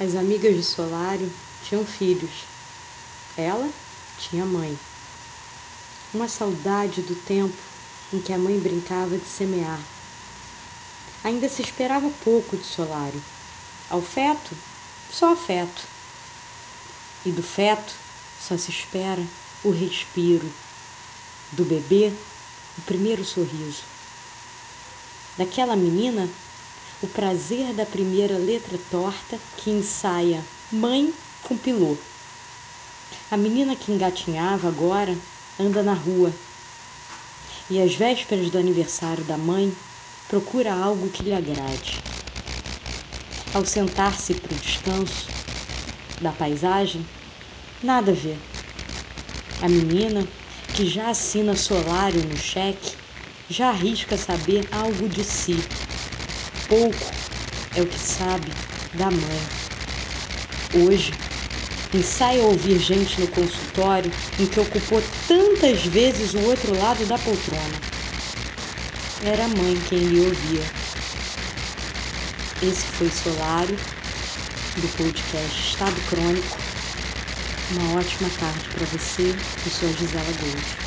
As amigas de Solário tinham filhos. Ela tinha mãe. Uma saudade do tempo em que a mãe brincava de semear. Ainda se esperava pouco de Solário. Ao feto, só afeto. E do feto só se espera o respiro. Do bebê, o primeiro sorriso. Daquela menina, o prazer da primeira letra torta que ensaia mãe com pilô. A menina que engatinhava agora anda na rua e às vésperas do aniversário da mãe procura algo que lhe agrade. Ao sentar-se para o descanso da paisagem, nada vê. A menina, que já assina solário no cheque, já arrisca saber algo de si pouco é o que sabe da mãe. Hoje, ensaia ouvir gente no consultório em que ocupou tantas vezes o outro lado da poltrona. Era a mãe quem lhe ouvia. Esse foi Solário, do podcast Estado Crônico. Uma ótima tarde para você e sua Gisela Gold.